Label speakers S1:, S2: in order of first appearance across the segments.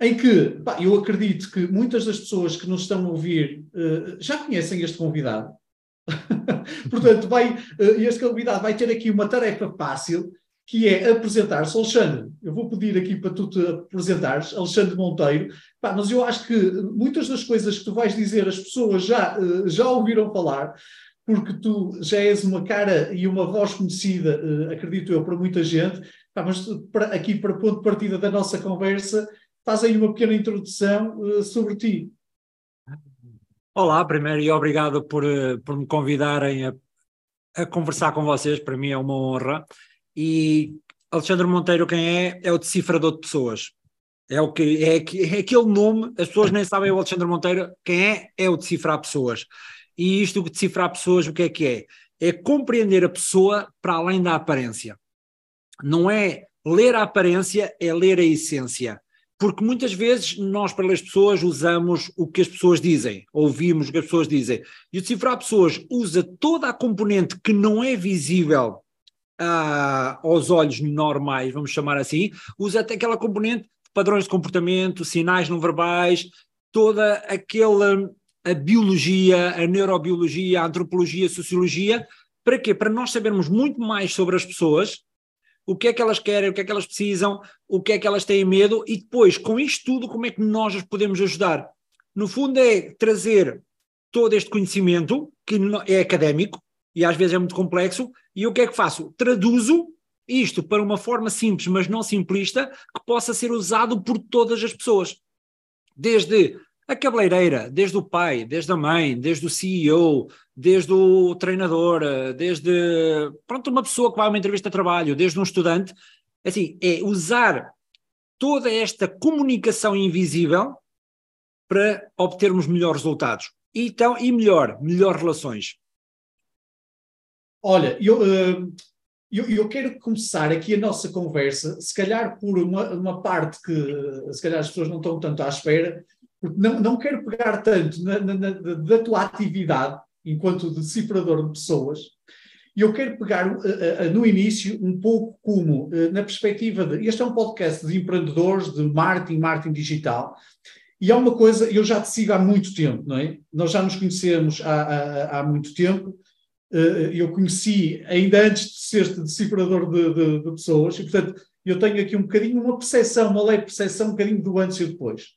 S1: em que pá, eu acredito que muitas das pessoas que nos estão a ouvir uh, já conhecem este convidado. Portanto, vai, uh, este convidado vai ter aqui uma tarefa fácil, que é apresentar-se. Alexandre, eu vou pedir aqui para tu te apresentares, Alexandre Monteiro, pá, mas eu acho que muitas das coisas que tu vais dizer as pessoas já, uh, já ouviram falar, porque tu já és uma cara e uma voz conhecida, acredito eu, para muita gente, pá, mas para, aqui para ponto de partida da nossa conversa, faz aí uma pequena introdução uh, sobre ti.
S2: Olá, primeiro e obrigado por, uh, por me convidarem a, a, conversar com vocês, para mim é uma honra. E Alexandre Monteiro, quem é? É o decifrador de pessoas. É, o que, é, é aquele nome, as pessoas nem sabem o Alexandre Monteiro, quem é? É o decifrar pessoas. E isto de decifrar pessoas, o que é que é? É compreender a pessoa para além da aparência. Não é ler a aparência, é ler a essência porque muitas vezes nós, para as pessoas, usamos o que as pessoas dizem, ouvimos o que as pessoas dizem. E o decifrar pessoas usa toda a componente que não é visível ah, aos olhos normais, vamos chamar assim, usa até aquela componente de padrões de comportamento, sinais não verbais, toda aquela a biologia, a neurobiologia, a antropologia, a sociologia, para quê? Para nós sabermos muito mais sobre as pessoas o que é que elas querem, o que é que elas precisam, o que é que elas têm medo e depois, com isto tudo, como é que nós as podemos ajudar? No fundo, é trazer todo este conhecimento, que é académico e às vezes é muito complexo, e o que é que faço? Traduzo isto para uma forma simples, mas não simplista, que possa ser usado por todas as pessoas. Desde a cabeleireira, desde o pai, desde a mãe, desde o CEO, desde o treinador, desde pronto, uma pessoa que vai a uma entrevista de trabalho, desde um estudante, assim, é usar toda esta comunicação invisível para obtermos melhores resultados. E, então, e melhor, melhor relações.
S1: Olha, eu, eh, eu, eu, quero começar aqui a nossa conversa, se calhar por uma, uma parte que se calhar as pessoas não estão tanto à espera, porque não, não quero pegar tanto na, na, na, da tua atividade enquanto decifrador de pessoas, e eu quero pegar uh, uh, no início um pouco como, uh, na perspectiva de. Este é um podcast de empreendedores, de marketing, marketing digital, e há uma coisa, eu já te sigo há muito tempo, não é? Nós já nos conhecemos há, há, há muito tempo. Eu conheci ainda antes de ser decifrador de, de, de pessoas, e portanto eu tenho aqui um bocadinho uma percepção, uma leve percepção, um bocadinho do antes e depois.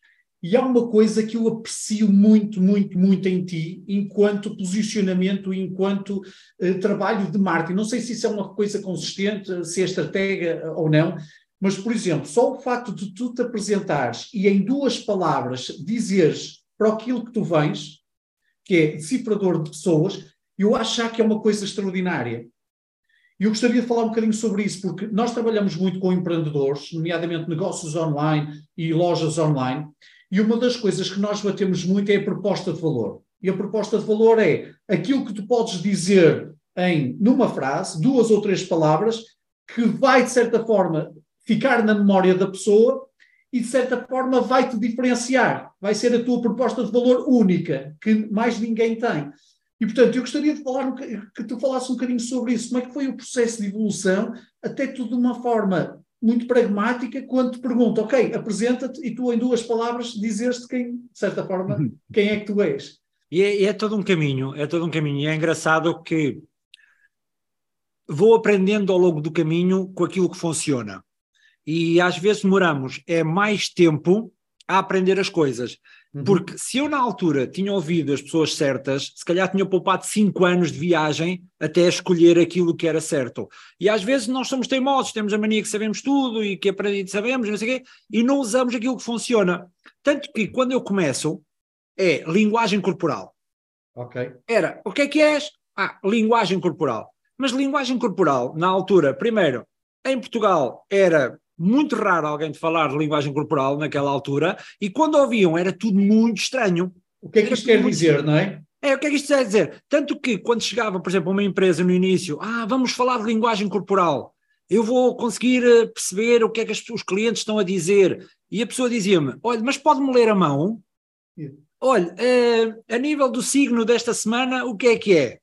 S1: E há uma coisa que eu aprecio muito, muito, muito em ti, enquanto posicionamento, enquanto uh, trabalho de marketing. Não sei se isso é uma coisa consistente, se é estratégia ou não, mas, por exemplo, só o facto de tu te apresentares e em duas palavras dizeres para aquilo que tu vens, que é decifrador de pessoas, eu acho que é uma coisa extraordinária. E eu gostaria de falar um bocadinho sobre isso, porque nós trabalhamos muito com empreendedores, nomeadamente negócios online e lojas online, e uma das coisas que nós batemos muito é a proposta de valor. E a proposta de valor é aquilo que tu podes dizer em numa frase, duas ou três palavras, que vai, de certa forma, ficar na memória da pessoa e, de certa forma, vai te diferenciar. Vai ser a tua proposta de valor única, que mais ninguém tem. E, portanto, eu gostaria de falar que tu falasses um bocadinho sobre isso. Como é que foi o processo de evolução, até tudo de uma forma muito pragmática quando te pergunta, ok, apresenta-te e tu em duas palavras dizes-te quem, de certa forma, uhum. quem é que tu és.
S2: E é, é, todo um caminho, é todo um caminho. E é engraçado que vou aprendendo ao longo do caminho com aquilo que funciona. E às vezes demoramos é mais tempo a aprender as coisas. Uhum. Porque se eu na altura tinha ouvido as pessoas certas, se calhar tinha poupado cinco anos de viagem até escolher aquilo que era certo. E às vezes nós somos teimosos, temos a mania que sabemos tudo e que aprendi sabemos, não sei quê, e não usamos aquilo que funciona. Tanto que quando eu começo, é linguagem corporal.
S1: Ok.
S2: Era, o que é que és? Ah, linguagem corporal. Mas linguagem corporal, na altura, primeiro, em Portugal era muito raro alguém falar de linguagem corporal naquela altura, e quando ouviam era tudo muito estranho.
S1: O que é que isto quer dizer, estranho. não é?
S2: É, o que é que isto quer dizer? Tanto que quando chegava, por exemplo, uma empresa no início, ah, vamos falar de linguagem corporal, eu vou conseguir eh, perceber o que é que as, os clientes estão a dizer. E a pessoa dizia-me, olha, mas pode-me ler a mão? Olha, uh, a nível do signo desta semana, o que é que é?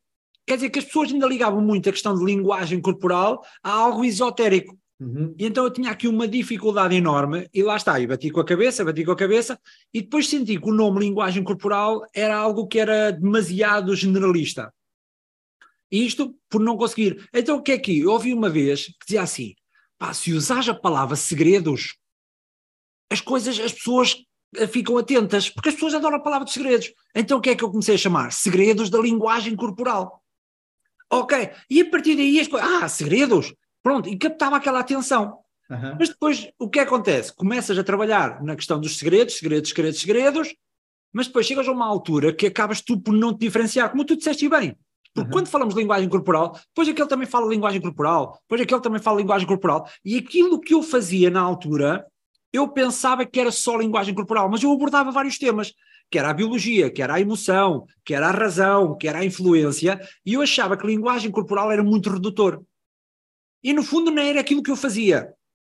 S2: Quer dizer que as pessoas ainda ligavam muito a questão de linguagem corporal a algo esotérico. Uhum. E então eu tinha aqui uma dificuldade enorme, e lá está, eu bati com a cabeça, bati com a cabeça, e depois senti que o nome linguagem corporal era algo que era demasiado generalista. Isto por não conseguir. Então o que é que eu ouvi uma vez que dizia assim: pá, se usares a palavra segredos, as coisas, as pessoas eh, ficam atentas, porque as pessoas adoram a palavra de segredos. Então o que é que eu comecei a chamar? Segredos da linguagem corporal. Ok, e a partir daí as coisas, ah, segredos, Pronto, e captava aquela atenção. Uhum. Mas depois, o que acontece? Começas a trabalhar na questão dos segredos, segredos, segredos, segredos, mas depois chegas a uma altura que acabas tu por não te diferenciar, como tu disseste bem. Porque uhum. quando falamos de linguagem corporal, depois aquele também fala linguagem corporal, depois aquele também fala linguagem corporal, e aquilo que eu fazia na altura, eu pensava que era só linguagem corporal, mas eu abordava vários temas, que era a biologia, que era a emoção, que era a razão, que era a influência, e eu achava que linguagem corporal era muito redutor. E no fundo não era aquilo que eu fazia.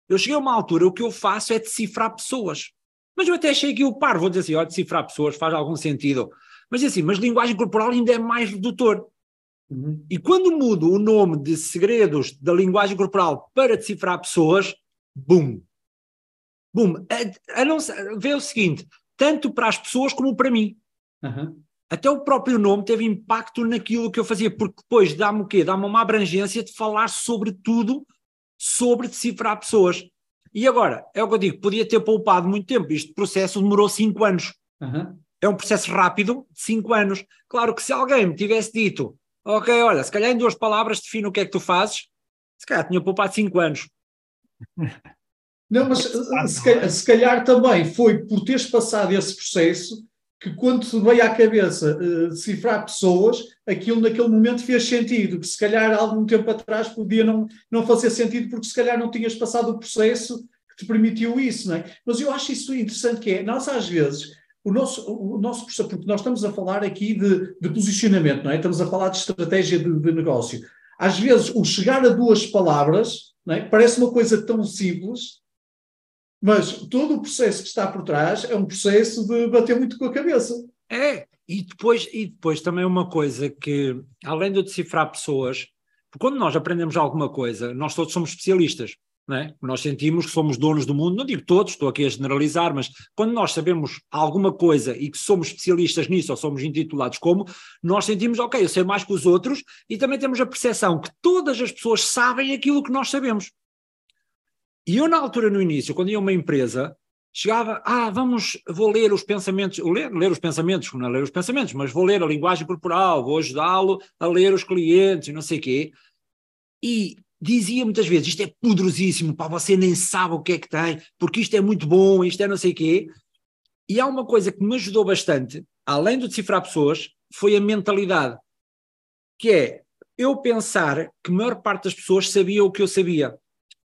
S2: Eu cheguei a uma altura, o que eu faço é decifrar pessoas. Mas eu até achei que o par, vou dizer assim, ó, decifrar pessoas faz algum sentido. Mas assim, mas linguagem corporal ainda é mais redutor. Uhum. E quando mudo o nome de segredos da linguagem corporal para decifrar pessoas, bum. Bum. A, a não, vê o seguinte, tanto para as pessoas como para mim. Uhum até o próprio nome teve impacto naquilo que eu fazia, porque depois dá-me o quê? Dá-me uma abrangência de falar sobre tudo, sobre decifrar pessoas. E agora, é o que eu digo, podia ter poupado muito tempo. Este processo demorou cinco anos. Uhum. É um processo rápido, de cinco anos. Claro que se alguém me tivesse dito, ok, olha, se calhar em duas palavras define o que é que tu fazes, se calhar tinha poupado cinco anos.
S1: Não, mas se calhar, se calhar também foi por teres passado esse processo que quando te veio à cabeça uh, decifrar pessoas, aquilo naquele momento fez sentido, que se calhar algum tempo atrás podia não, não fazer sentido porque se calhar não tinhas passado o processo que te permitiu isso, não é? Mas eu acho isso interessante que é, nós às vezes, o nosso, o nosso porque nós estamos a falar aqui de, de posicionamento, não é? Estamos a falar de estratégia de, de negócio. Às vezes, o chegar a duas palavras, não é? Parece uma coisa tão simples, mas todo o processo que está por trás é um processo de bater muito com a cabeça.
S2: É, e depois, e depois também uma coisa que, além de decifrar pessoas, quando nós aprendemos alguma coisa, nós todos somos especialistas. Não é? Nós sentimos que somos donos do mundo, não digo todos, estou aqui a generalizar, mas quando nós sabemos alguma coisa e que somos especialistas nisso, ou somos intitulados como, nós sentimos, ok, eu sei mais que os outros, e também temos a percepção que todas as pessoas sabem aquilo que nós sabemos. E eu, na altura, no início, quando ia a uma empresa, chegava, ah, vamos, vou ler os pensamentos, ler, ler os pensamentos, não é ler os pensamentos, mas vou ler a linguagem corporal, vou ajudá-lo a ler os clientes e não sei o quê. E dizia muitas vezes, isto é poderosíssimo, pá, você nem sabe o que é que tem, porque isto é muito bom, isto é não sei o quê. E há uma coisa que me ajudou bastante, além de decifrar pessoas, foi a mentalidade, que é eu pensar que a maior parte das pessoas sabia o que eu sabia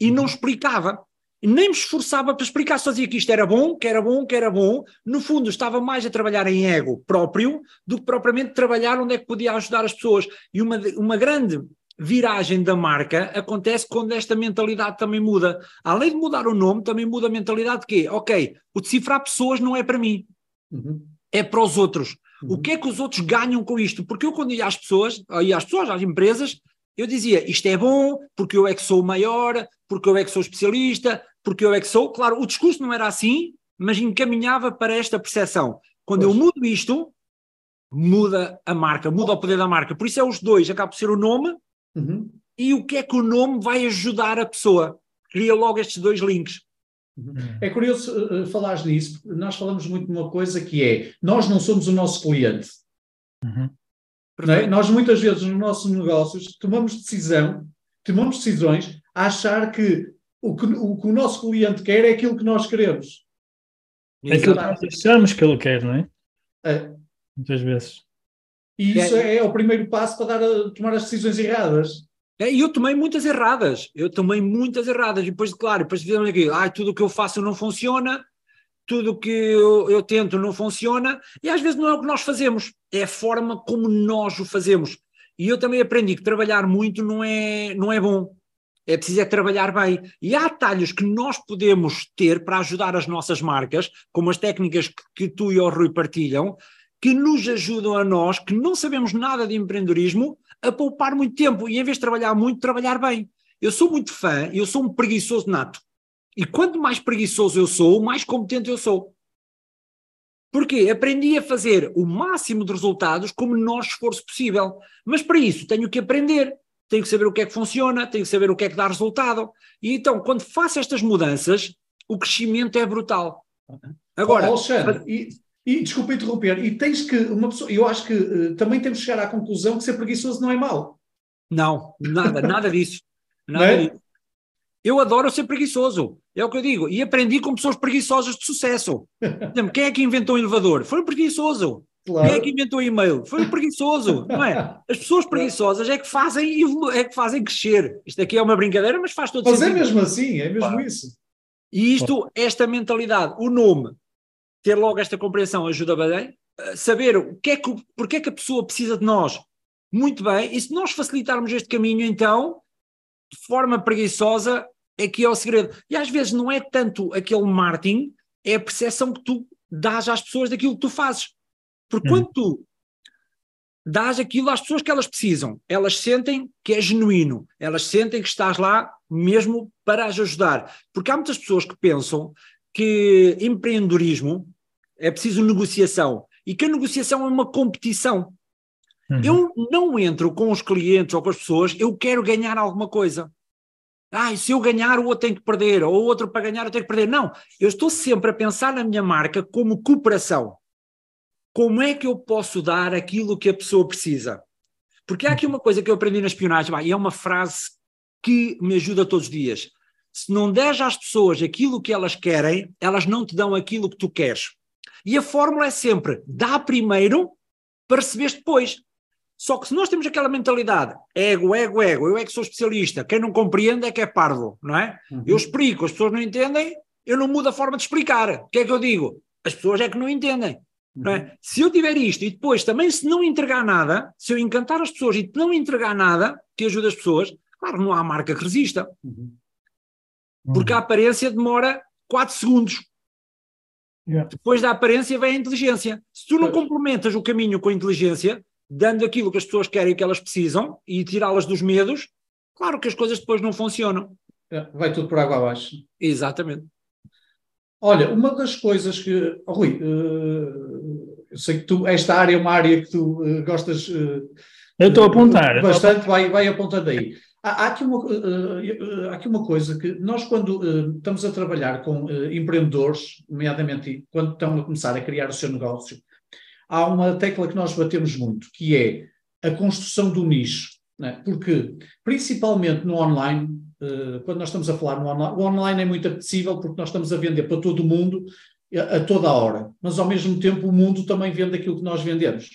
S2: e não explicava. Nem me esforçava para explicar, só dizia que isto era bom, que era bom, que era bom. No fundo, estava mais a trabalhar em ego próprio do que propriamente trabalhar onde é que podia ajudar as pessoas. E uma, uma grande viragem da marca acontece quando esta mentalidade também muda. Além de mudar o nome, também muda a mentalidade de quê? Ok, o decifrar pessoas não é para mim, uhum. é para os outros. Uhum. O que é que os outros ganham com isto? Porque eu, quando ia às pessoas, ia às pessoas, às empresas, eu dizia, isto é bom, porque eu é que sou o maior, porque eu é que sou especialista, porque eu é que sou. Claro, o discurso não era assim, mas encaminhava para esta percepção. Quando pois. eu mudo isto, muda a marca, muda o poder da marca. Por isso é os dois, acaba por ser o nome uhum. e o que é que o nome vai ajudar a pessoa. Cria logo estes dois links.
S1: Uhum. É curioso uh, falares nisso, nós falamos muito de uma coisa que é, nós não somos o nosso cliente. Uhum. É? Nós muitas vezes nos nossos negócios tomamos decisão, tomamos decisões a achar que o, que o que o nosso cliente quer é aquilo que nós queremos.
S3: É aquilo que nós achamos que ele quer, não é? é. Muitas vezes.
S1: E isso é, é o primeiro passo para dar a, tomar as decisões erradas.
S2: É, e eu tomei muitas erradas, eu tomei muitas erradas, e depois, claro, depois fizemos aqui, ah, tudo o que eu faço não funciona, tudo o que eu, eu, tento não funciona, e às vezes não é o que nós fazemos, é a forma como nós o fazemos. E eu também aprendi que trabalhar muito não é, não é bom. É preciso é trabalhar bem. E há atalhos que nós podemos ter para ajudar as nossas marcas, como as técnicas que, que tu e o Rui partilham, que nos ajudam a nós, que não sabemos nada de empreendedorismo, a poupar muito tempo e em vez de trabalhar muito, trabalhar bem. Eu sou muito fã, eu sou um preguiçoso nato. E quanto mais preguiçoso eu sou, mais competente eu sou. Porquê? Aprendi a fazer o máximo de resultados com o menor esforço possível. Mas para isso tenho que aprender, tenho que saber o que é que funciona, tenho que saber o que é que dá resultado. E então, quando faço estas mudanças, o crescimento é brutal.
S1: Agora, Alexandre, e, desculpa interromper, e tens que, uma pessoa, eu acho que uh, também temos que chegar à conclusão que ser preguiçoso não é mau.
S2: Não, nada, nada disso. Nada é? disso. Eu adoro ser preguiçoso, é o que eu digo. E aprendi com pessoas preguiçosas de sucesso. Quem é que inventou o elevador? Foi um preguiçoso. Claro. Quem é que inventou o e-mail? Foi um preguiçoso, não é? As pessoas preguiçosas é que fazem é que fazem crescer. Isto aqui é uma brincadeira, mas faz todo
S1: mas
S2: sentido.
S1: Mas é mesmo assim, é mesmo claro. isso.
S2: E isto, esta mentalidade, o nome, ter logo esta compreensão ajuda bem. Saber o que é que, porque é que a pessoa precisa de nós. Muito bem, e se nós facilitarmos este caminho, então, de forma preguiçosa, é que é o segredo. E às vezes não é tanto aquele marketing, é a percepção que tu dás às pessoas daquilo que tu fazes. Porque hum. quando tu dás aquilo às pessoas que elas precisam, elas sentem que é genuíno, elas sentem que estás lá mesmo para as ajudar. Porque há muitas pessoas que pensam que empreendedorismo é preciso negociação e que a negociação é uma competição. Uhum. Eu não entro com os clientes ou com as pessoas, eu quero ganhar alguma coisa. Ah, se eu ganhar, o outro tem que perder, ou o outro para ganhar eu tenho que perder. Não, eu estou sempre a pensar na minha marca como cooperação. Como é que eu posso dar aquilo que a pessoa precisa? Porque há aqui uma coisa que eu aprendi na espionagem, e é uma frase que me ajuda todos os dias. Se não deres às pessoas aquilo que elas querem, elas não te dão aquilo que tu queres. E a fórmula é sempre: dá primeiro para receber depois. Só que se nós temos aquela mentalidade, ego, ego, ego, eu é que sou especialista, quem não compreende é que é parvo, não é? Uhum. Eu explico, as pessoas não entendem, eu não mudo a forma de explicar. O que é que eu digo? As pessoas é que não entendem. Uhum. É? Uhum. Se eu tiver isto e depois também se não entregar nada, se eu encantar as pessoas e não entregar nada que ajude as pessoas, claro, não há marca que resista. Uhum. Porque a aparência demora 4 segundos. Yeah. Depois da aparência vem a inteligência. Se tu não pois. complementas o caminho com a inteligência, dando aquilo que as pessoas querem que elas precisam e tirá-las dos medos, claro que as coisas depois não funcionam.
S1: É, vai tudo por água abaixo.
S2: Exatamente.
S1: Olha, uma das coisas que. Oh, Rui, uh, eu sei que tu, esta área é uma área que tu uh, gostas. Uh,
S3: eu estou a apontar.
S1: Bastante, vai, vai apontando aí. Há, há, aqui uma, há aqui uma coisa que nós, quando estamos a trabalhar com empreendedores, nomeadamente quando estão a começar a criar o seu negócio, há uma tecla que nós batemos muito, que é a construção do nicho. Né? Porque, principalmente no online, quando nós estamos a falar no online, o online é muito apetecível porque nós estamos a vender para todo mundo a, a toda a hora, mas ao mesmo tempo o mundo também vende aquilo que nós vendemos.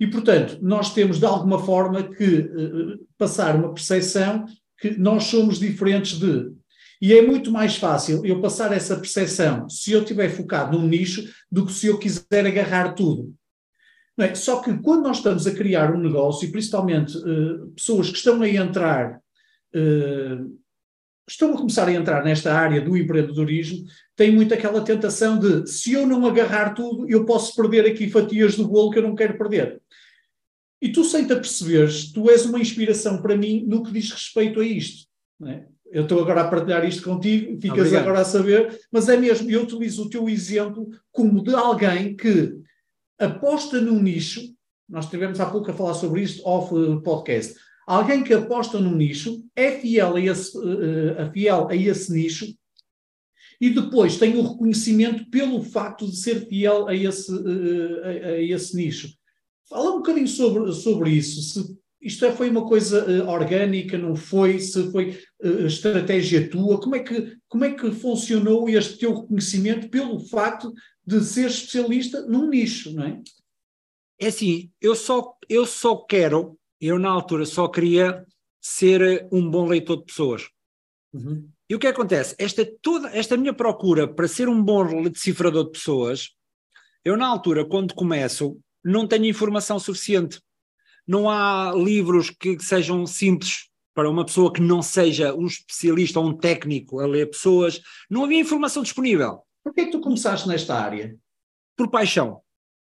S1: E, portanto, nós temos de alguma forma que uh, passar uma percepção que nós somos diferentes de. E é muito mais fácil eu passar essa percepção se eu estiver focado num nicho do que se eu quiser agarrar tudo. É? Só que quando nós estamos a criar um negócio, e principalmente uh, pessoas que estão a entrar, uh, estão a começar a entrar nesta área do empreendedorismo, têm muito aquela tentação de se eu não agarrar tudo, eu posso perder aqui fatias do bolo que eu não quero perder. E tu, sem te aperceberes, tu és uma inspiração para mim no que diz respeito a isto. É? Eu estou agora a partilhar isto contigo, ficas Obrigado. agora a saber, mas é mesmo, eu utilizo o teu exemplo como de alguém que aposta num nicho, nós tivemos há pouco a falar sobre isto off podcast, alguém que aposta num nicho, é fiel a esse, uh, fiel a esse nicho e depois tem o reconhecimento pelo facto de ser fiel a esse, uh, a, a, esse nicho. Fala um bocadinho sobre, sobre isso, se isto é, foi uma coisa uh, orgânica, não foi? Se foi uh, estratégia tua? Como é, que, como é que funcionou este teu reconhecimento pelo facto de ser especialista num nicho, não é?
S2: É assim, eu só, eu só quero, eu na altura só queria ser um bom leitor de pessoas. Uhum. E o que acontece? Esta, toda, esta minha procura para ser um bom decifrador de pessoas, eu na altura, quando começo, não tenho informação suficiente. Não há livros que sejam simples para uma pessoa que não seja um especialista ou um técnico a ler pessoas. Não havia informação disponível.
S1: Por que é que tu começaste nesta área?
S2: Por paixão.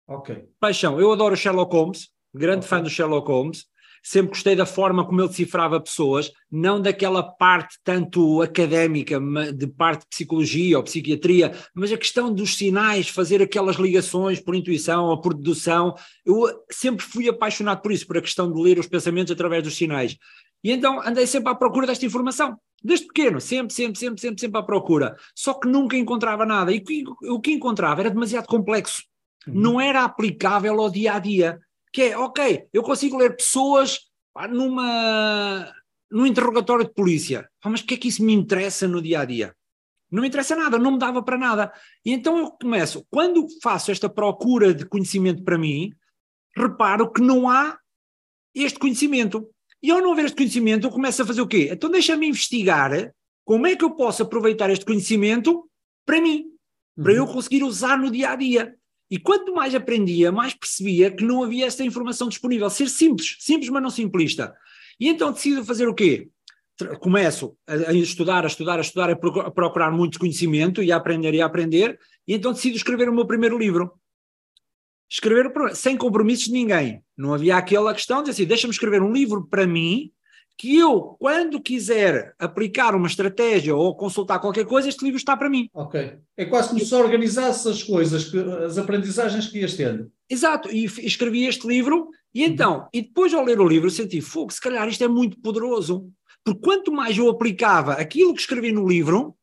S1: Ok.
S2: Paixão. Eu adoro Sherlock Holmes, grande
S1: Ok.
S2: fã do Sherlock Holmes. Sempre gostei da forma como ele decifrava pessoas, não daquela parte tanto académica, de parte de psicologia ou psiquiatria, mas a questão dos sinais, fazer aquelas ligações por intuição ou por dedução. Eu sempre fui apaixonado por isso, por a questão de ler os pensamentos através dos sinais. E então andei sempre à procura desta informação. Desde pequeno, sempre, sempre, sempre, sempre, sempre à procura. Só que nunca encontrava nada. E o que, o que encontrava era demasiado complexo.
S1: Uhum.
S2: Não era aplicável ao dia a dia. Que é, ok, eu consigo ler pessoas pá, numa, num interrogatório de polícia. Pá, mas o que é que isso me interessa no dia a dia? Não me interessa nada, não me dava para nada. E então eu começo, quando faço esta procura de conhecimento para mim, reparo que não há este conhecimento. E ao não haver este conhecimento, eu começo a fazer o quê? Então deixa-me investigar como é que eu posso aproveitar este conhecimento para mim, para eu conseguir usar no dia a dia. E quanto mais aprendia, mais percebia que não havia esta informação disponível. Ser simples, simples, mas não simplista. E então decido fazer o quê? Começo a, estudar, a estudar, a estudar, a procu- a procurar muito conhecimento e a aprender e a aprender, e então decido escrever o meu primeiro livro. Escrever sem compromissos de ninguém. Não havia aquela questão de assim, deixa-me escrever um livro para mim, que eu, quando quiser aplicar uma estratégia ou consultar qualquer coisa, este livro está para mim.
S1: Ok. É quase como se organizasse as coisas, as aprendizagens que ias tendo.
S2: Exato, e escrevi este livro, e então, e depois ao ler o livro, senti, fogo, se calhar isto é muito poderoso, porque quanto mais eu aplicava aquilo que escrevi no livro,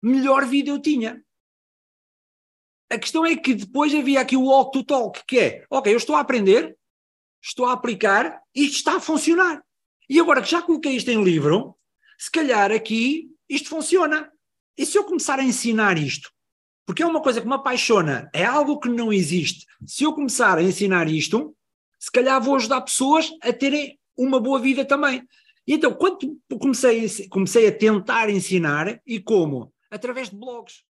S2: melhor vida eu tinha. A questão é que depois havia aqui o walk to talk, que é, ok, eu estou a aprender, estou a aplicar, e isto está a funcionar. E agora que já coloquei isto em livro, se calhar aqui isto funciona. E se eu começar a ensinar isto porque é uma coisa que me apaixona, é algo que não existe. Se eu começar a ensinar isto, se calhar vou ajudar pessoas a terem uma boa vida também. E então, quando comecei, comecei a tentar ensinar, e como? Através de blogs.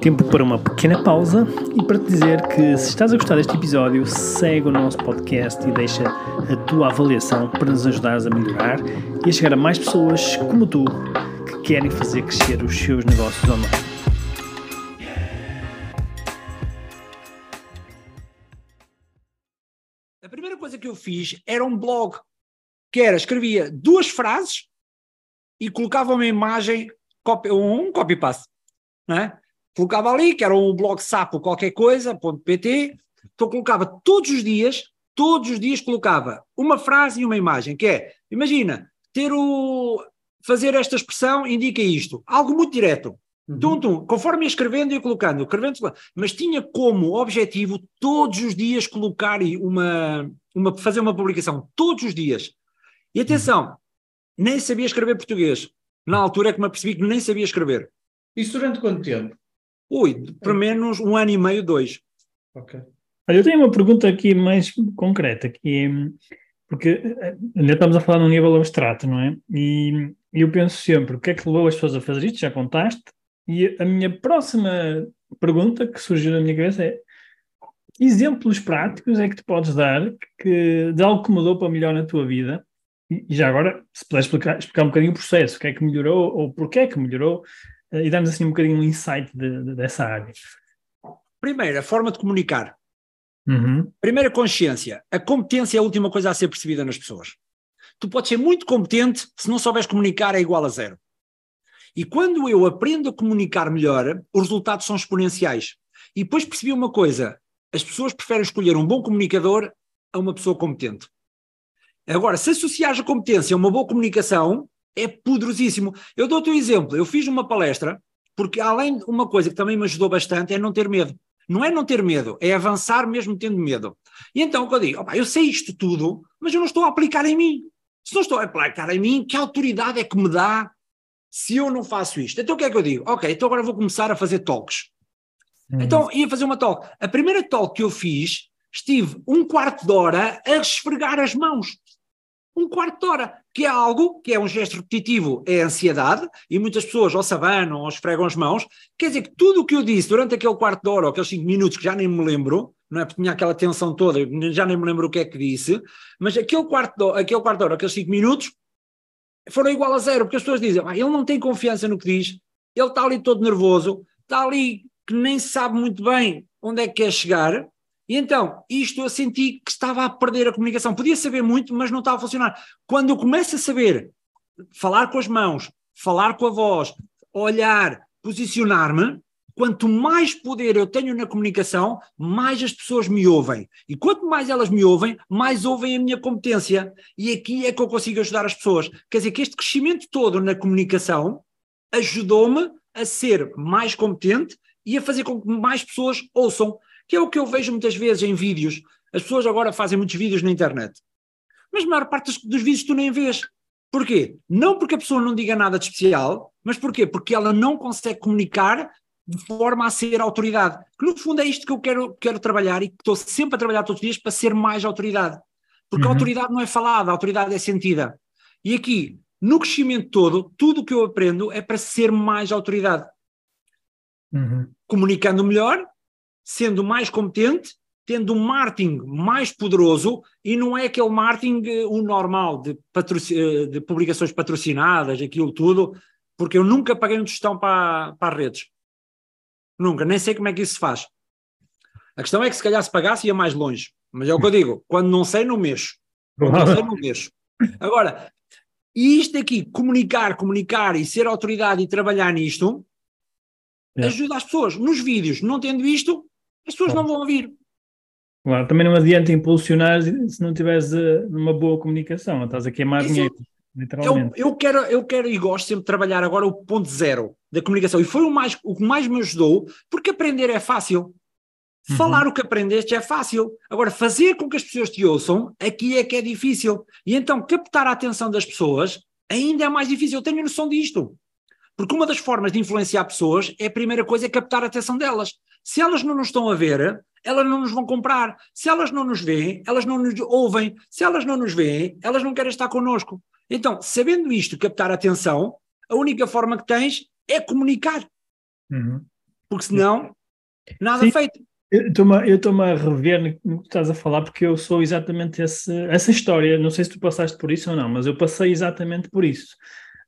S3: Tempo para uma pequena pausa e para te dizer que se estás a gostar deste episódio, segue o nosso podcast e deixa a tua avaliação para nos ajudares a melhorar e a chegar a mais pessoas como tu que querem fazer crescer os seus negócios online.
S2: A primeira coisa que eu fiz era um blog, que era, escrevia duas frases e colocava uma imagem, um copy-paste, é? Colocava ali, que era um blog sapo qualquer coisa, ponto .pt, então colocava todos os dias, todos os dias colocava uma frase e uma imagem, que é, imagina, ter o, fazer esta expressão indica isto, algo muito direto, Tum, tum, conforme ia escrevendo, ia colocando, escrevendo, mas tinha como objetivo todos os dias colocar uma, uma, fazer uma publicação, todos os dias. E atenção, nem sabia escrever português. Na altura é que me apercebi que nem sabia escrever.
S1: Isso durante quanto tempo?
S2: Ui, pelo menos um ano e meio, dois.
S1: Ok.
S3: Olha, eu tenho uma pergunta aqui mais concreta, que é, porque eh, ainda estamos a falar num nível abstrato, não é? E eu penso sempre, o que é que levou as pessoas a fazer isto? Já contaste? E a minha próxima pergunta que surgiu na minha cabeça é: exemplos práticos é que tu podes dar que, de algo que mudou para melhor na tua vida? E já agora, se puderes explicar, explicar um bocadinho o processo, o que é que melhorou ou porquê é que melhorou, e dar-nos assim um bocadinho um insight de- de- dessa área.
S2: Primeiro, a forma de comunicar.
S3: Uhum.
S2: Primeira consciência. A competência é a última coisa a ser percebida nas pessoas. Tu podes ser muito competente, se não souberes comunicar, é igual a zero. E quando eu aprendo a comunicar melhor, os resultados são exponenciais. E depois percebi uma coisa: as pessoas preferem escolher um bom comunicador a uma pessoa competente. Agora, se associares a competência a uma boa comunicação, é poderosíssimo. Eu dou-te um exemplo. Eu fiz uma palestra, porque além de uma coisa que também me ajudou bastante é não ter medo. Não é não ter medo, é avançar mesmo tendo medo. E então o que eu digo, opa, eu sei isto tudo, mas eu não estou a aplicar em mim. Se não estou a aplicar em mim, que autoridade é que me dá se eu não faço isto? Então o que é que eu digo? Ok, então agora vou começar a fazer talks. Então ia fazer uma talk. A primeira talk que eu fiz, estive um quarto de hora a esfregar as mãos. Um quarto de hora. Que é algo que é um gesto repetitivo, é ansiedade, e muitas pessoas ou se ou esfregam as mãos. Quer dizer que tudo o que eu disse durante aquele quarto de hora ou aqueles cinco minutos, que já nem me lembro, não é? Porque tinha aquela tensão toda, já nem me lembro o que é que disse, mas aquele quarto de, aquele quarto de hora, aqueles cinco minutos, foram igual a zero, porque as pessoas dizem, ah, ele não tem confiança no que diz, ele está ali todo nervoso, está ali que nem sabe muito bem onde é que quer chegar, e então, isto eu senti que estava a perder a comunicação. Podia saber muito, mas não estava a funcionar. Quando eu começo a saber falar com as mãos, falar com a voz, olhar, posicionar-me, quanto mais poder eu tenho na comunicação, mais as pessoas me ouvem. E quanto mais elas me ouvem, mais ouvem a minha competência. E aqui é que eu consigo ajudar as pessoas. Quer dizer que este crescimento todo na comunicação ajudou-me a ser mais competente e a fazer com que mais pessoas ouçam que é o que eu vejo muitas vezes em vídeos. As pessoas agora fazem muitos vídeos na internet, mas a maior parte dos vídeos tu nem vês. Porquê? Não porque a pessoa não diga nada de especial, mas porquê? Porque ela não consegue comunicar de forma a ser autoridade. Que no fundo é isto que eu quero, quero trabalhar e que estou sempre a trabalhar todos os dias para ser mais autoridade. Porque uhum. a autoridade não é falada, a autoridade é sentida. E aqui, no crescimento todo, tudo o que eu aprendo é para ser mais autoridade. Uhum. Comunicando melhor, sendo mais competente, tendo um marketing mais poderoso e não é aquele marketing eh, o normal de, eh, de publicações patrocinadas, aquilo tudo, porque eu nunca paguei um tostão para, para as redes. Nunca, nem sei como é que isso se faz. A questão é que se calhar se pagasse ia mais longe. Mas é o que eu digo, quando não sei, não mexo. Quando não sei, não mexo. Agora, e isto aqui, comunicar, comunicar e ser autoridade e trabalhar nisto, é. ajuda as pessoas. Nos vídeos, não tendo isto, as pessoas claro. não vão ouvir.
S3: Claro, também não adianta impulsionar se não tiveres uh, uma boa comunicação, estás a queimar Isso, dinheiro, literalmente.
S2: Eu, eu, quero, eu quero e gosto sempre de trabalhar agora o ponto zero da comunicação, e foi o, mais, o que mais me ajudou, porque aprender é fácil. Uhum. Falar o que aprendeste é fácil. Agora, fazer com que as pessoas te ouçam, aqui é que é difícil. E então, captar a atenção das pessoas ainda é mais difícil. Eu tenho noção disto. Porque uma das formas de influenciar pessoas é a primeira coisa é captar a atenção delas. Se elas não nos estão a ver, elas não nos vão comprar. Se elas não nos veem, elas não nos ouvem. Se elas não nos veem, elas não querem estar connosco. Então, sabendo isto, captar a atenção, a única forma que tens é comunicar. Uhum. Porque senão, nada Sim. feito.
S3: Eu estou-me a rever no que estás a falar, porque eu sou exatamente esse, essa história. Não sei se tu passaste por isso ou não, mas eu passei exatamente por isso.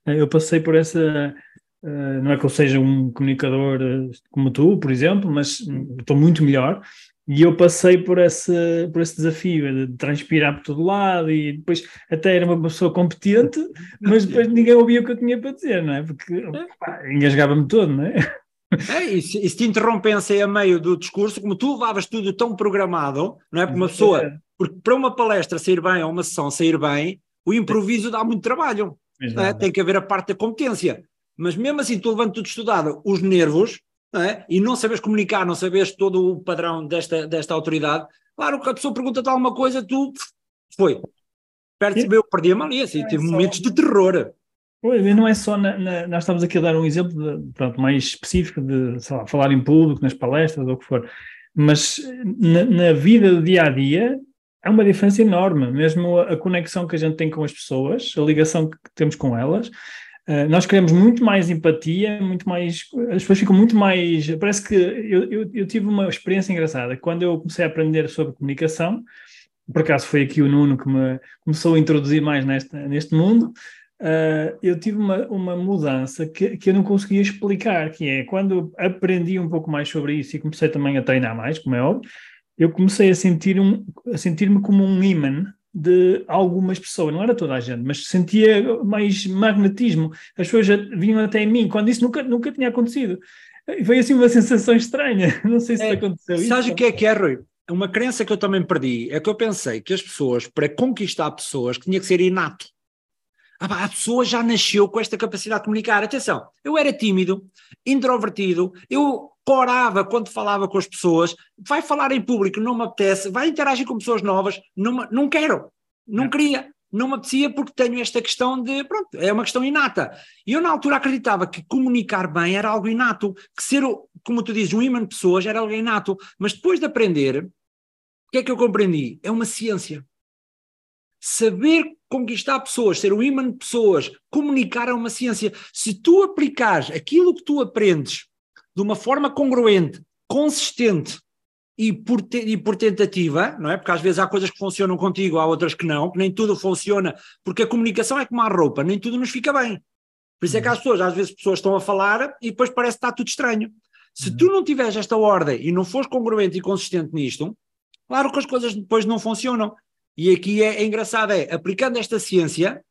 S3: Eu passei por essa Uh, não é que eu seja um comunicador uh, como tu, por exemplo, mas estou muito melhor. E eu passei por esse, por esse desafio de transpirar por todo lado e depois até era uma pessoa competente, mas depois ninguém ouvia o que eu tinha para dizer, não é? Porque engasgava-me todo, não é?
S2: É, e, se, e se te interrompessem a meio do discurso, como tu levavas tudo tão programado, não é? Para uma pessoa, porque para uma palestra sair bem ou uma sessão sair bem, o improviso dá muito trabalho. É? Tem que haver a parte da competência mas mesmo assim tu levando tudo estudado os nervos não é? e não sabes comunicar, não sabes todo o padrão desta, desta autoridade, claro que a pessoa pergunta-te alguma coisa, tu foi. Perto eu perdi a ali, assim, tive só... momentos de terror.
S3: Pois, não é só, na, na, nós estamos aqui a dar um exemplo de, pronto, mais específico de lá, falar em público, nas palestras ou o que for, mas na, na, vida do dia a dia há uma diferença enorme, mesmo a, a, conexão que a gente tem com as pessoas, a ligação que temos com elas, Uh, nós queremos muito mais empatia, muito mais. As pessoas ficam muito mais. Parece que eu, eu, eu, tive uma experiência engraçada. Quando eu comecei a aprender sobre comunicação, por acaso foi aqui o Nuno que me começou a introduzir mais nesta, neste mundo, uh, eu tive uma, uma mudança que, que eu não conseguia explicar, que é quando aprendi um pouco mais sobre isso e comecei também a treinar mais, como é óbvio, eu comecei a sentir um, a sentir-me como um imã de algumas pessoas, não era toda a gente, mas sentia mais magnetismo. As pessoas vinham até em mim, quando isso nunca, nunca tinha acontecido. E foi assim uma sensação estranha. Não sei se é, aconteceu
S2: isso. Sabes o que é que é, Rui? Uma crença que eu também perdi é que eu pensei que as pessoas, para conquistar pessoas, tinha que ser inato. Ah, a pessoa já nasceu com esta capacidade de comunicar. Atenção, eu era tímido, introvertido, eu corava quando falava com as pessoas, vai falar em público, não me apetece, vai interagir com pessoas novas, não, não quero, não queria, não me apetecia porque tenho esta questão de, pronto, é uma questão inata. E eu na altura acreditava que comunicar bem era algo inato, que ser, como tu dizes, um imã de pessoas era algo inato, mas depois de aprender, o que é que eu compreendi? É uma ciência. saber conquistar pessoas, ser o imã de pessoas, comunicar é uma ciência. Se tu aplicares aquilo que tu aprendes de uma forma congruente, consistente e por, te, e por tentativa, não é? Porque às vezes há coisas que funcionam contigo, há outras que não, que nem tudo funciona, porque a comunicação é como a roupa, nem tudo nos fica bem. Por isso é que as pessoas, às vezes, pessoas estão a falar e depois parece que está tudo estranho. Se tu não tiveres esta ordem e não fores congruente e consistente nisto, claro que as coisas depois não funcionam. E aqui é, é engraçado, é, aplicando esta ciência,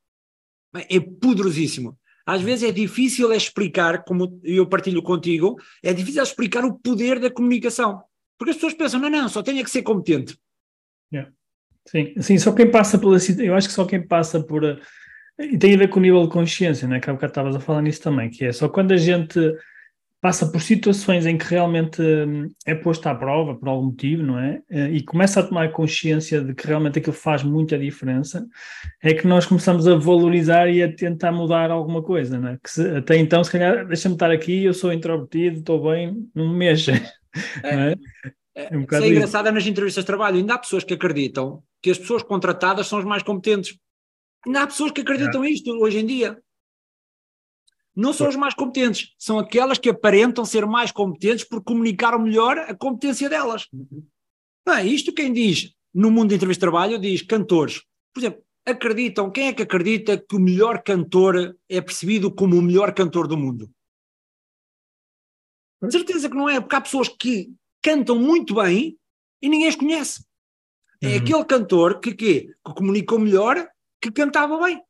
S2: é poderosíssimo. Às vezes é difícil é explicar, como eu partilho contigo, é difícil explicar o poder da comunicação. Porque as pessoas pensam, não, não, só tenho que ser competente.
S3: Yeah. Sim, sim, só quem passa pela eu acho que só quem passa por e tem a ver com o nível de consciência, né? que há bocado estavas a falar nisso também, que é só quando a gente passa por situações em que realmente hum, é posto à prova por algum motivo, não é? Eh, e começa a tomar consciência de que realmente aquilo faz muita diferença, é que nós começamos a valorizar e a tentar mudar alguma coisa, não é? Que se, até então, se calhar, deixa-me estar aqui, eu sou introvertido, estou bem, não me mexa. É,
S2: é? é, um isso é engraçado é nas entrevistas de trabalho, ainda há pessoas que acreditam que as pessoas contratadas são as mais competentes. Ainda há pessoas que acreditam é. isto hoje em dia não são os mais competentes, são aquelas que aparentam ser mais competentes por comunicaram melhor a competência delas. Bem, isto quem diz no mundo de entrevista de trabalho diz cantores. Por exemplo, acreditam, quem é que acredita que o melhor cantor é percebido como o melhor cantor do mundo? De certeza que não é, porque há pessoas que cantam muito bem e ninguém as conhece. É uhum. aquele cantor que, que, que comunicou melhor que cantava bem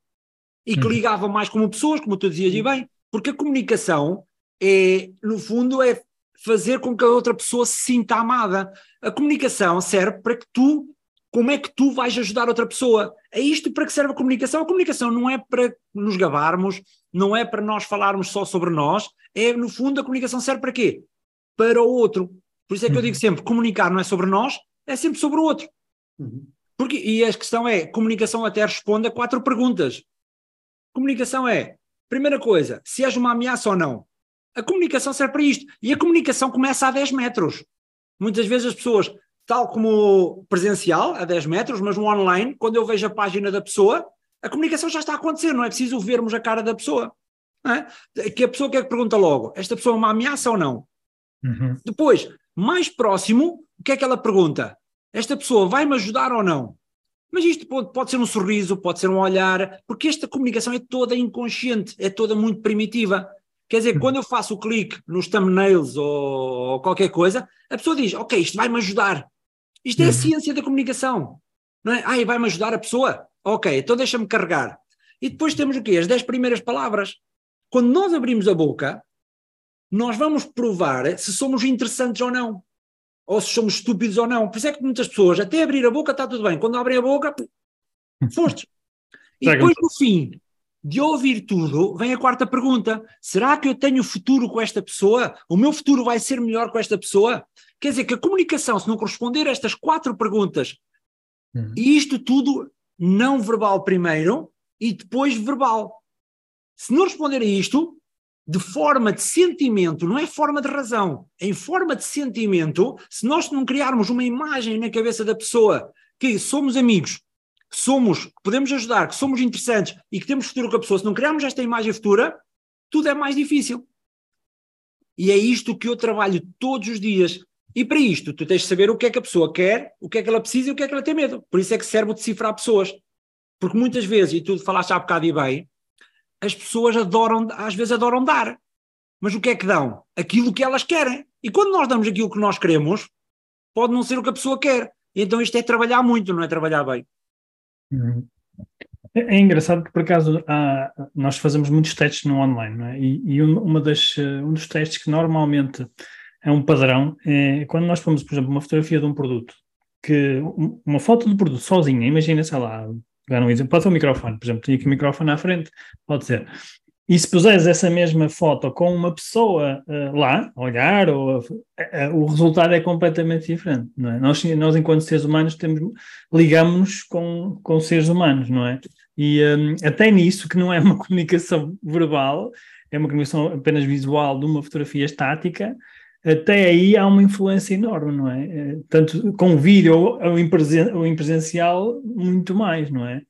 S2: e que uhum. ligava mais como pessoas, como tu dizias e bem. Porque a comunicação é, no fundo, é fazer com que a outra pessoa se sinta amada. A comunicação serve para que tu, como é que tu vais ajudar outra pessoa? É isto para que serve a comunicação. A comunicação não é para nos gabarmos, não é para nós falarmos só sobre nós, é, no fundo, a comunicação serve para quê? Para o outro. Por isso é que eu digo uhum. sempre, comunicar não é sobre nós, é sempre sobre o outro. Uhum. Porque, e a questão é, comunicação até responde a quatro perguntas. Comunicação é, Primeira coisa, se és uma ameaça ou não. A comunicação serve para isto. E a comunicação começa a 10 metros. Muitas vezes as pessoas, tal como presencial, a 10 metros, mas no online, quando eu vejo a página da pessoa, a comunicação já está a acontecer, não é preciso vermos a cara da pessoa. É? Que a pessoa quer que pergunta logo: esta pessoa é uma ameaça ou não? Uhum. Depois, mais próximo, o que é que ela pergunta? Esta pessoa vai-me ajudar ou não? Mas isto pode, pode, ser um sorriso, pode ser um olhar, porque esta comunicação é toda inconsciente, é toda muito primitiva. Quer dizer, quando eu faço o clique nos thumbnails ou, ou qualquer coisa, a pessoa diz: Ok, isto vai-me ajudar. Isto é a uhum. ciência da comunicação. Não é? Ah, vai-me ajudar a pessoa? Ok, então deixa-me carregar. E depois temos o quê? As dez primeiras palavras. Quando nós abrimos a boca, nós vamos provar se somos interessantes ou não ou se somos estúpidos ou não. Por isso é que muitas pessoas, até abrir a boca está tudo bem, quando abrem a boca, foste. E depois, no fim de ouvir tudo, vem a quarta pergunta: será que eu tenho futuro com esta pessoa? O meu futuro vai ser melhor com esta pessoa? Quer dizer que a comunicação, se não corresponder a estas quatro perguntas, uhum. e isto tudo não verbal primeiro e depois verbal. Se não responder a isto, de forma de sentimento, não é forma de razão, em forma de sentimento, se nós não criarmos uma imagem na cabeça da pessoa que somos amigos, somos, que podemos ajudar, que somos interessantes e que temos futuro com a pessoa, se não criarmos esta imagem futura, tudo é mais difícil. E é isto que eu trabalho todos os dias. E para isto, tu tens de saber o que é que a pessoa quer, o que é que ela precisa e o que é que ela tem medo. Por isso é que serve o decifrar pessoas. Porque muitas vezes, e tu falaste há bocado e bem, as pessoas adoram, às vezes adoram dar. Mas o que é que dão? Aquilo que elas querem. E quando nós damos aquilo que nós queremos, pode não ser o que a pessoa quer. Então isto é trabalhar muito, não é trabalhar bem.
S3: Uhum. É, é engraçado que, por acaso, há, nós fazemos muitos testes no online, é? E, e uma das, um dos testes que normalmente é um padrão é quando nós pomos, por exemplo, uma fotografia de um produto, que uma foto do produto sozinha, imagina, sei lá, pegar um exemplo, pode ser o microfone, por exemplo, tenho aqui o microfone à frente, pode ser. E se puseres essa mesma foto com uma pessoa uh, lá, olhar, ou, uh, uh, o resultado é completamente diferente, não é? Nós, nós enquanto seres humanos, temos, ligamos com, com seres humanos, não é? E um, até nisso, que não é uma comunicação verbal, é uma comunicação apenas visual de uma fotografia estática, até aí há uma influência enorme, não é? Eh, tanto com vídeo ou em, presen ou em presencial, muito mais, não é?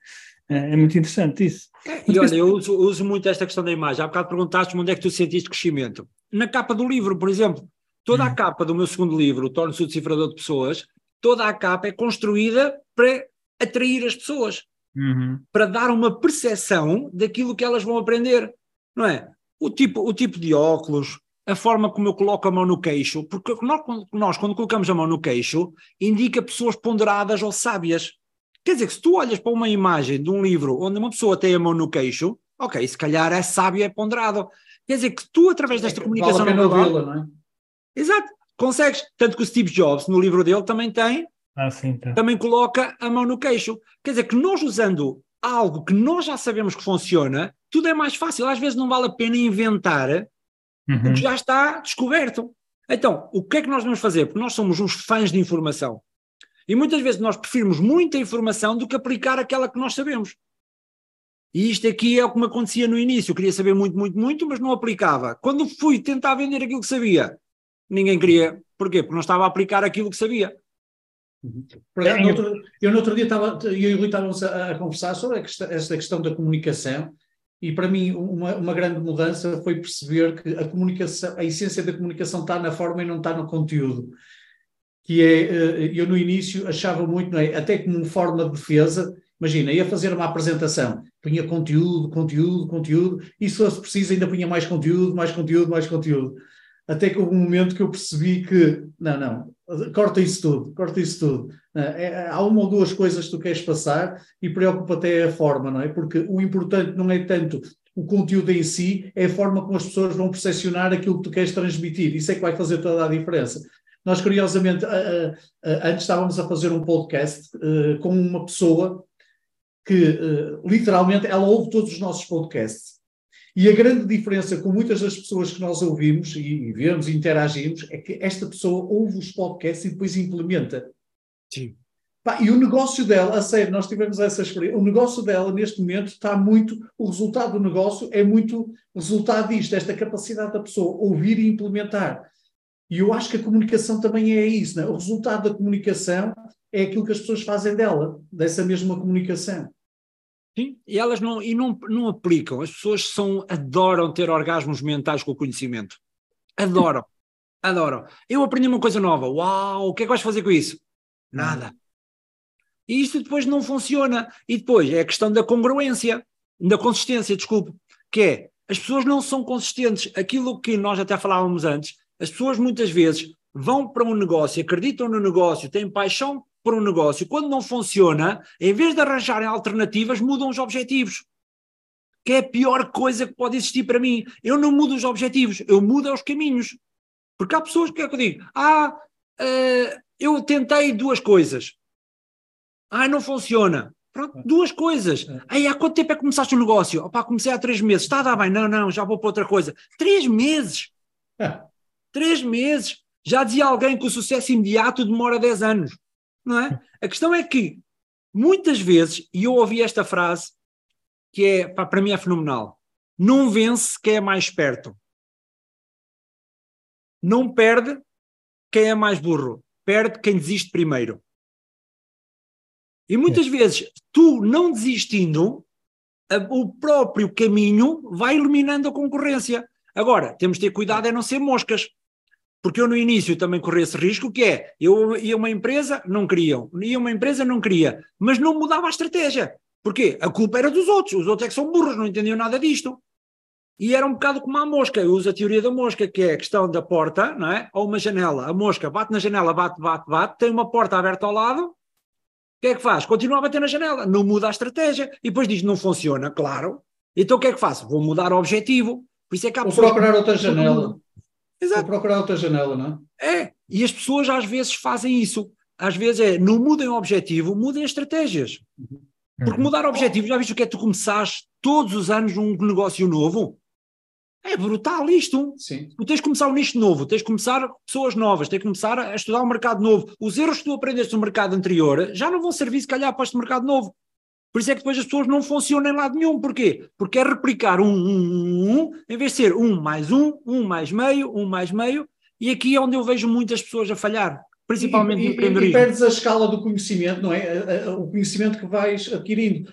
S3: É, é muito interessante isso.
S2: E olha, eu uso, uso, muito esta questão da imagem. Há bocado perguntaste onde é que tu sentiste crescimento. Na capa do livro, por exemplo, toda a hum. capa do meu segundo livro, o Torno-se o Decifrador de Pessoas, toda a capa é construída para atrair as pessoas, uhum. para dar uma percepção daquilo que elas vão aprender, não é? O tipo, o tipo de óculos, a forma como eu coloco a mão no queixo, porque nós, nós, quando colocamos a mão no queixo, indica pessoas ponderadas ou sábias. Quer dizer que se tu olhas para uma imagem de um livro onde uma pessoa tem a mão no queixo, ok, se calhar é sábio, é ponderado. Quer dizer que tu, através desta é comunicação
S1: vale não verbal, não é?
S2: Exato, consegues. Tanto que o Steve Jobs, no livro dele, também tem,
S3: ah, sim, tá.
S2: também coloca a mão no queixo. Quer dizer que nós usando algo que nós já sabemos que funciona, tudo é mais fácil. Às vezes não vale a pena inventar uhum. o que já está descoberto. Então, o que é que nós vamos fazer? Porque nós somos uns fãs de informação. E muitas vezes nós preferimos muita informação do que aplicar aquela que nós sabemos. E isto aqui é o que me acontecia no início. Eu queria saber muito, muito, muito, mas não aplicava. Quando fui tentar vender aquilo que sabia, ninguém queria. Porquê? Porque não estava a aplicar aquilo que sabia.
S1: Uhum. Eu, no outro, eu no outro dia estava, eu e o Rui estávamos a, a conversar sobre questão, esta questão da comunicação e para mim uma, uma grande mudança foi perceber que a comunicação, a essência da comunicação está na forma e não está no conteúdo. Que é, eh, eu no início achava muito, é? até como forma de defesa, imagina, ia fazer uma apresentação, punha conteúdo, conteúdo, conteúdo, e se fosse preciso ainda punha mais conteúdo, mais conteúdo, mais conteúdo até que houve um momento que eu percebi que, não, não, corta isso tudo, corta isso tudo. É, é, há uma ou duas coisas que tu queres passar e preocupa até a forma, não é? Porque o importante não é tanto o conteúdo em si, é a forma como as pessoas vão percepcionar aquilo que tu queres transmitir. Isso é que vai fazer toda a diferença. Nós, curiosamente, antes estávamos a fazer um podcast com uma pessoa que, literalmente, ela ouve todos os nossos podcasts e a grande diferença com muitas das pessoas que nós ouvimos e, vemos e interagimos é que esta pessoa ouve os podcasts e depois implementa.
S2: Sim.
S1: Pá, e o negócio dela, a sério, nós tivemos essa experiência, o negócio dela neste momento está muito, o resultado do negócio é muito resultado disto, esta capacidade da pessoa ouvir e implementar. E eu acho que a comunicação também é isso, não é? o resultado da comunicação é aquilo que as pessoas fazem dela, dessa mesma comunicação.
S2: Sim, e elas não, e não, não aplicam. As pessoas são, adoram ter orgasmos mentais com o conhecimento. Adoram. adoram. Eu aprendi uma coisa nova. Uau, o que é que vais fazer com isso? Nada. E isto depois não funciona. E depois é a questão da congruência, da consistência, desculpe, que é as pessoas não são consistentes. Aquilo que nós até falávamos antes, as pessoas muitas vezes vão para um negócio, acreditam no negócio, têm paixão por um negócio, quando não funciona, em vez de arranjarem alternativas, mudam os objetivos. Que é a pior coisa que pode existir para mim. Eu não mudo os objetivos, eu mudo os caminhos. Porque há pessoas que é que eu digo, ah, uh, eu tentei duas coisas. Ah, não funciona. Pronto, duas coisas. Aí, há quanto tempo é que começaste o negócio? Opa, comecei há três meses. Está a dar bem? Não, não, já vou para outra coisa. Três meses. É. Três meses. Já dizia alguém que o sucesso imediato demora dez anos não é? A questão é que, muitas vezes, e eu ouvi esta frase, que é, pá, para mim é fenomenal, não vence quem é mais perto. Não perde quem é mais burro. Perde quem desiste primeiro. E muitas é. vezes, tu não desistindo, a, o próprio caminho vai eliminando a concorrência. Agora, temos de ter cuidado é não ser moscas. Porque eu no início também corri esse risco, que é, eu ia uma empresa, não queriam, ia uma empresa, não queria, mas não mudava a estratégia. Porquê? A culpa era dos outros, os outros é que são burros, não entendiam nada disto. E era um bocado como a mosca, eu uso a teoria da mosca, que é a questão da porta, não é? Ou uma janela, a mosca bate na janela, bate, bate, bate, tem uma porta aberta ao lado, o que é que faz? Continua a bater na janela, não muda a estratégia, e depois diz, não funciona, claro, então o que é que faço? Vou mudar o objetivo, por isso é que há
S1: Vou procurar outra janela. Exato. Vou procurar outra janela, não
S2: é? É, e as pessoas às vezes fazem isso. Às vezes é, não mudem o objetivo, mudem estratégias. Uhum. Porque mudar o objetivo, já viste o que é que tu começaste todos os anos um negócio novo? É brutal isto.
S1: Sim.
S2: Tu tens de começar um nicho novo, tens de começar pessoas novas, tens de começar a estudar um mercado novo. Os erros que tu aprendeste no mercado anterior já não vão servir, se calhar, para este mercado novo. Por isso é que depois as pessoas não funcionam em lado nenhum. Porquê? Porque é replicar um, um, um, um, em vez de ser um mais um, um mais meio, um mais meio, E aqui é onde eu vejo muitas pessoas a falhar, principalmente
S1: e,
S2: no
S1: e,
S2: empreendedorismo.
S1: E perdes a escala do conhecimento, não é? O conhecimento que vais adquirindo.